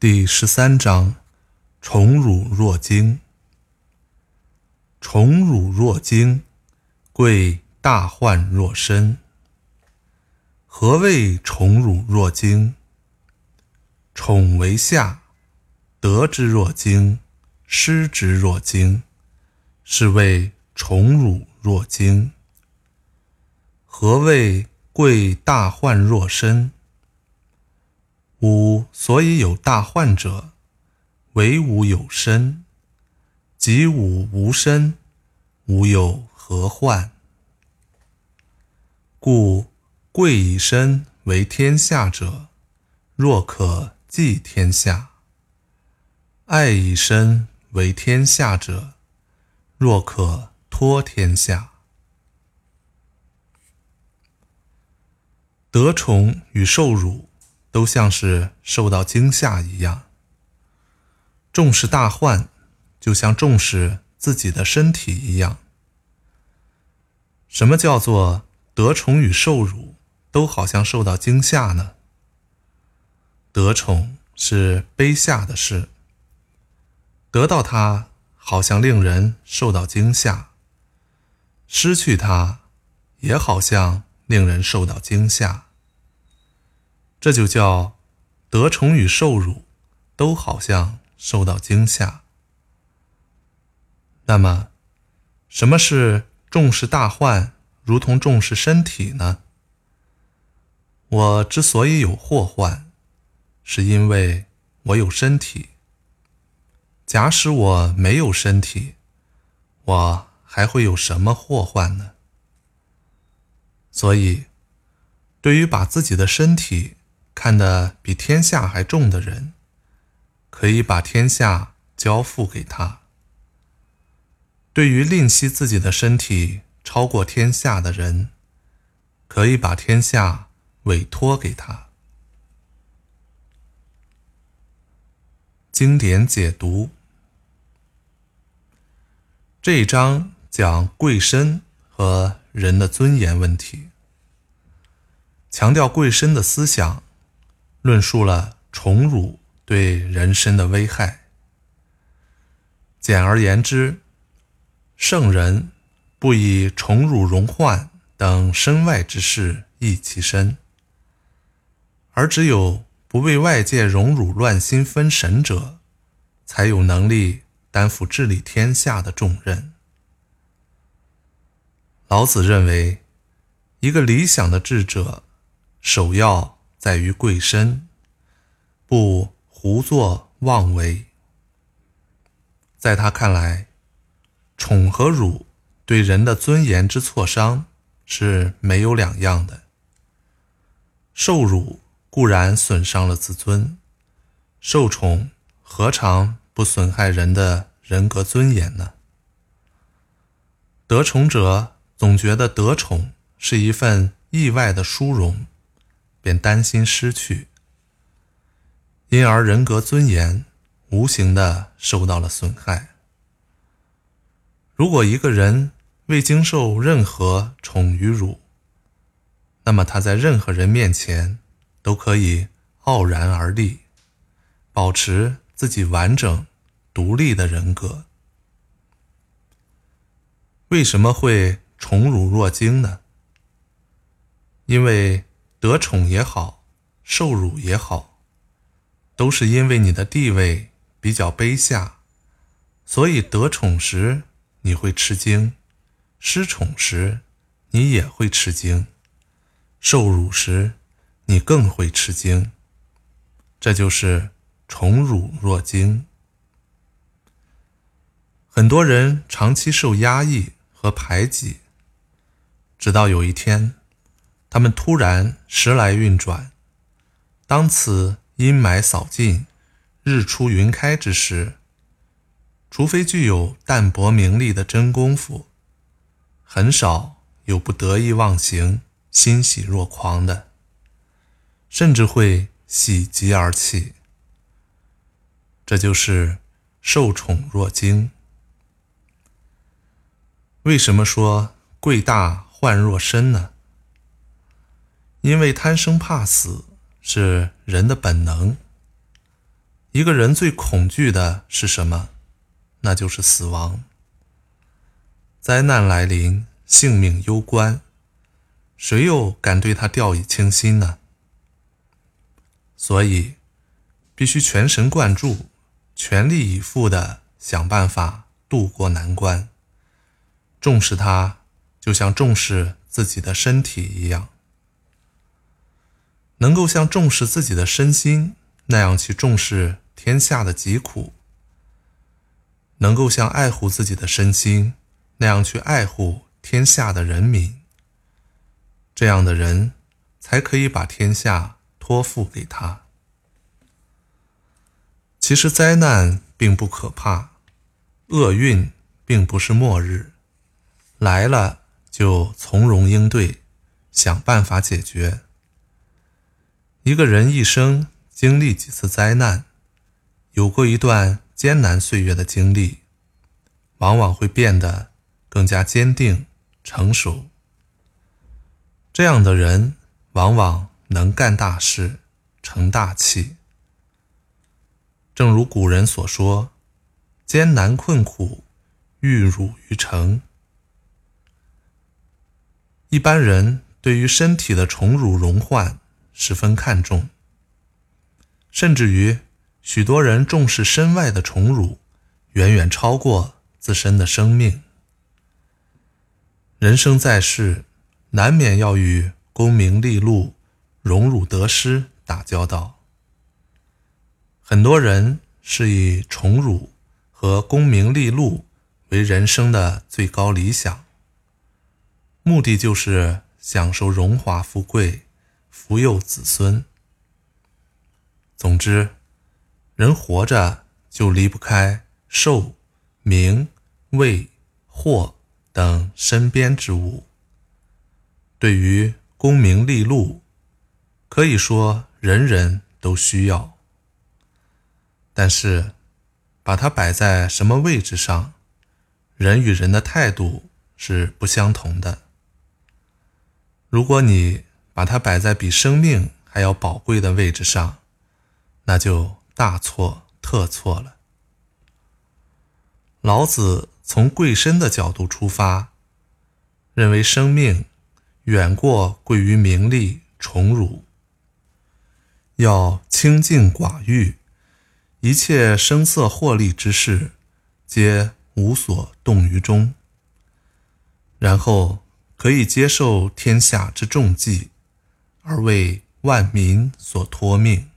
第十三章：宠辱若惊。宠辱若惊，贵大患若身。何谓宠辱若惊？宠为下，得之若惊，失之若惊，是谓宠辱若惊。何谓贵大患若身？吾所以有大患者，惟吾有身；及吾无身，吾有何患？故贵以身为天下者，若可寄天下；爱以身为天下者，若可托天下。得宠与受辱。都像是受到惊吓一样，重视大患，就像重视自己的身体一样。什么叫做得宠与受辱都好像受到惊吓呢？得宠是卑下的事，得到它好像令人受到惊吓；失去它，也好像令人受到惊吓。这就叫得宠与受辱，都好像受到惊吓。那么，什么是重视大患，如同重视身体呢？我之所以有祸患，是因为我有身体。假使我没有身体，我还会有什么祸患呢？所以，对于把自己的身体，看得比天下还重的人，可以把天下交付给他；对于吝惜自己的身体超过天下的人，可以把天下委托给他。经典解读这一章讲贵身和人的尊严问题，强调贵身的思想。论述了宠辱对人身的危害。简而言之，圣人不以宠辱荣患等身外之事益其身，而只有不为外界荣辱乱心分神者，才有能力担负治理天下的重任。老子认为，一个理想的智者，首要。在于贵身，不胡作妄为。在他看来，宠和辱对人的尊严之挫伤是没有两样的。受辱固然损伤了自尊，受宠何尝不损害人的人格尊严呢？得宠者总觉得得宠是一份意外的殊荣。便担心失去，因而人格尊严无形的受到了损害。如果一个人未经受任何宠与辱，那么他在任何人面前都可以傲然而立，保持自己完整独立的人格。为什么会宠辱若惊呢？因为。得宠也好，受辱也好，都是因为你的地位比较卑下，所以得宠时你会吃惊，失宠时你也会吃惊，受辱时你更会吃惊。这就是宠辱若惊。很多人长期受压抑和排挤，直到有一天。他们突然时来运转，当此阴霾扫尽、日出云开之时，除非具有淡泊名利的真功夫，很少有不得意忘形、欣喜若狂的，甚至会喜极而泣。这就是受宠若惊。为什么说贵大患若身呢？因为贪生怕死是人的本能，一个人最恐惧的是什么？那就是死亡。灾难来临，性命攸关，谁又敢对他掉以轻心呢？所以，必须全神贯注、全力以赴地想办法渡过难关。重视它，就像重视自己的身体一样。能够像重视自己的身心那样去重视天下的疾苦，能够像爱护自己的身心那样去爱护天下的人民，这样的人才可以把天下托付给他。其实灾难并不可怕，厄运并不是末日，来了就从容应对，想办法解决。一个人一生经历几次灾难，有过一段艰难岁月的经历，往往会变得更加坚定、成熟。这样的人往往能干大事、成大器。正如古人所说：“艰难困苦，玉汝于成。”一般人对于身体的宠辱荣患。十分看重，甚至于许多人重视身外的宠辱，远远超过自身的生命。人生在世，难免要与功名利禄、荣辱得失打交道。很多人是以宠辱和功名利禄为人生的最高理想，目的就是享受荣华富贵。福佑子孙。总之，人活着就离不开寿、名、位、祸等身边之物。对于功名利禄，可以说人人都需要。但是，把它摆在什么位置上，人与人的态度是不相同的。如果你，把它摆在比生命还要宝贵的位置上，那就大错特错了。老子从贵身的角度出发，认为生命远过贵于名利宠辱，要清净寡欲，一切声色获利之事，皆无所动于衷，然后可以接受天下之重计。而为万民所托命。